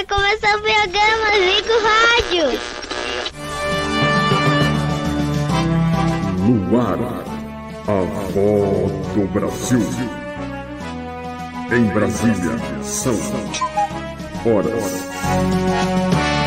Vai começar o programa Zico Rádio. No ar, a voz do Brasil. Em Brasília, são horas.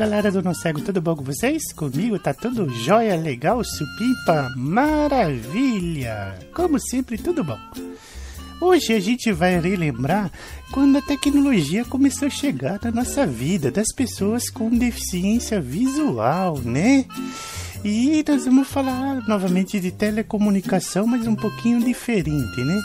Galera do Não Cego, tudo bom com vocês? Comigo tá tudo jóia, legal, supimpa, maravilha! Como sempre, tudo bom. Hoje a gente vai relembrar quando a tecnologia começou a chegar na nossa vida, das pessoas com deficiência visual, né? E nós vamos falar novamente de telecomunicação, mas um pouquinho diferente, né?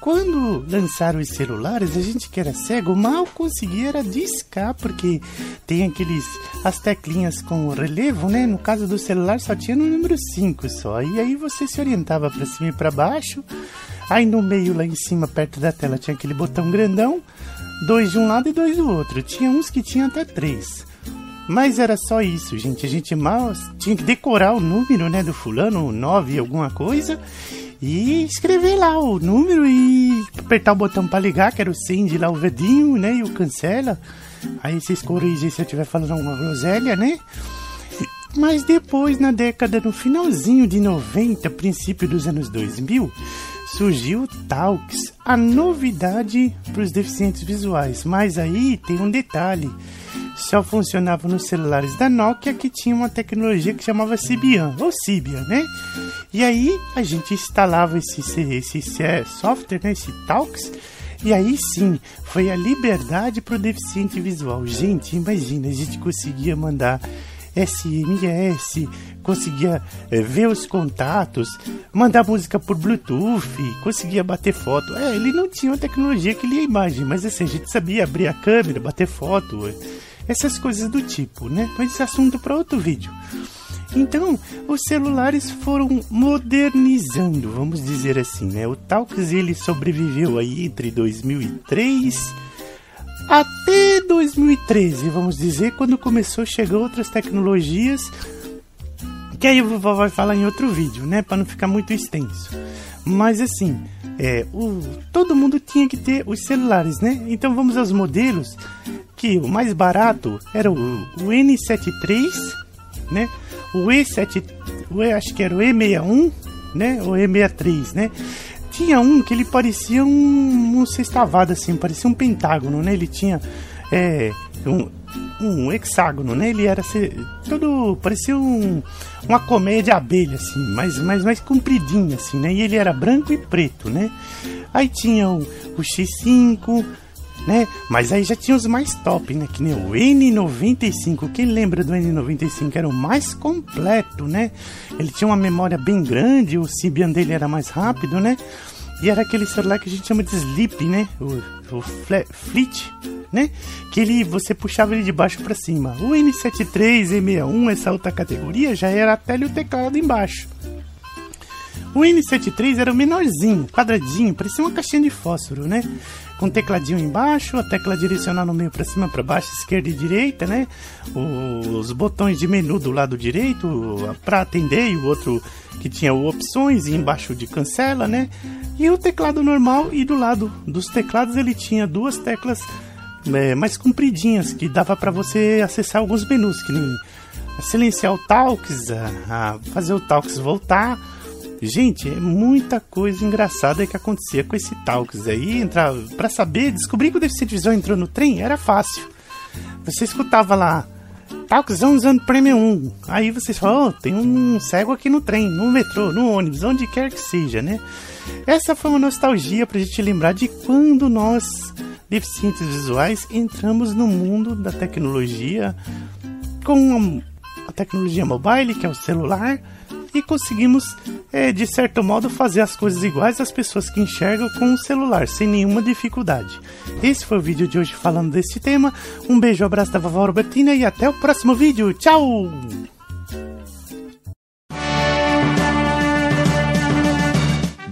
Quando lançaram os celulares, a gente que era cego mal conseguia era discar, porque tem aqueles as teclinhas com relevo, né? No caso do celular só tinha no número 5 só. E aí você se orientava para cima e para baixo. Aí no meio lá em cima, perto da tela, tinha aquele botão grandão, dois de um lado e dois do outro. Tinha uns que tinham até três. Mas era só isso, gente. A gente mal tinha que decorar o número, né, do fulano, 9 alguma coisa e escrever lá o número e apertar o botão para ligar, que era o send lá, o vedinho, né? E o cancela. Aí vocês corrigem se eu estiver falando alguma groselha, né? Mas depois, na década, no finalzinho de 90, princípio dos anos 2000, surgiu o Talks, a novidade para os deficientes visuais. Mas aí tem um detalhe só funcionava nos celulares da Nokia que tinha uma tecnologia que chamava Symbian, ou Symbian, né? E aí a gente instalava esse, esse, esse software, né? esse Talks, e aí sim, foi a liberdade para o deficiente visual. Gente, imagina, a gente conseguia mandar SMS, conseguia é, ver os contatos, mandar música por Bluetooth, conseguia bater foto. É, ele não tinha uma tecnologia que lia imagem, mas assim, a gente sabia abrir a câmera, bater foto essas coisas do tipo, né? Mas esse assunto para outro vídeo. Então, os celulares foram modernizando, vamos dizer assim, né? O Talks ele sobreviveu aí entre 2003 até 2013, vamos dizer, quando começou a chegar outras tecnologias que aí o vovó vai falar em outro vídeo, né, para não ficar muito extenso. Mas assim, é, o, todo mundo tinha que ter os celulares, né? Então vamos aos modelos que o mais barato era o, o N73, né? O E7, o e, acho que era o E61, né? O E63, né? Tinha um que ele parecia um, um sextavado assim, parecia um pentágono, né? Ele tinha é, um, um hexágono, né? Ele era assim, todo parecia um, uma colmeia de abelha assim, mais mais mais compridinho assim, né? E ele era branco e preto, né? Aí tinha o, o X5 né? Mas aí já tinha os mais top, né? Que nem o N95. Quem lembra do N95 era o mais completo, né? Ele tinha uma memória bem grande, o Symbian dele era mais rápido, né? E era aquele celular que a gente chama de Sleep, né? O, o Fleet, né? Que ele, você puxava ele de baixo para cima. O N73, E61, essa outra categoria, já era a tela e o teclado embaixo. O N73 era o menorzinho, quadradinho, parecia uma caixinha de fósforo, né? Com tecladinho embaixo, a tecla direcional no meio para cima, para baixo, esquerda e direita, né? Os botões de menu do lado direito para atender e o outro que tinha opções e embaixo de cancela, né? E o teclado normal e do lado dos teclados ele tinha duas teclas é, mais compridinhas que dava para você acessar alguns menus, que nem silenciar o Talks, a, a fazer o Talks voltar Gente, é muita coisa engraçada que acontecia com esse Talks aí. Entrar, pra saber, descobrir que o deficiente visual entrou no trem era fácil. Você escutava lá, Talks usando Premium 1. Aí vocês falam, oh, tem um cego aqui no trem, no metrô, no ônibus, onde quer que seja, né? Essa foi uma nostalgia pra gente lembrar de quando nós, deficientes visuais, entramos no mundo da tecnologia com a tecnologia mobile, que é o celular e conseguimos, é, de certo modo, fazer as coisas iguais às pessoas que enxergam com o celular, sem nenhuma dificuldade. Esse foi o vídeo de hoje falando desse tema. Um beijo, abraço da vovó Robertina e até o próximo vídeo. Tchau!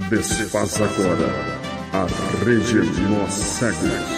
Desfaz agora a rede Cegos.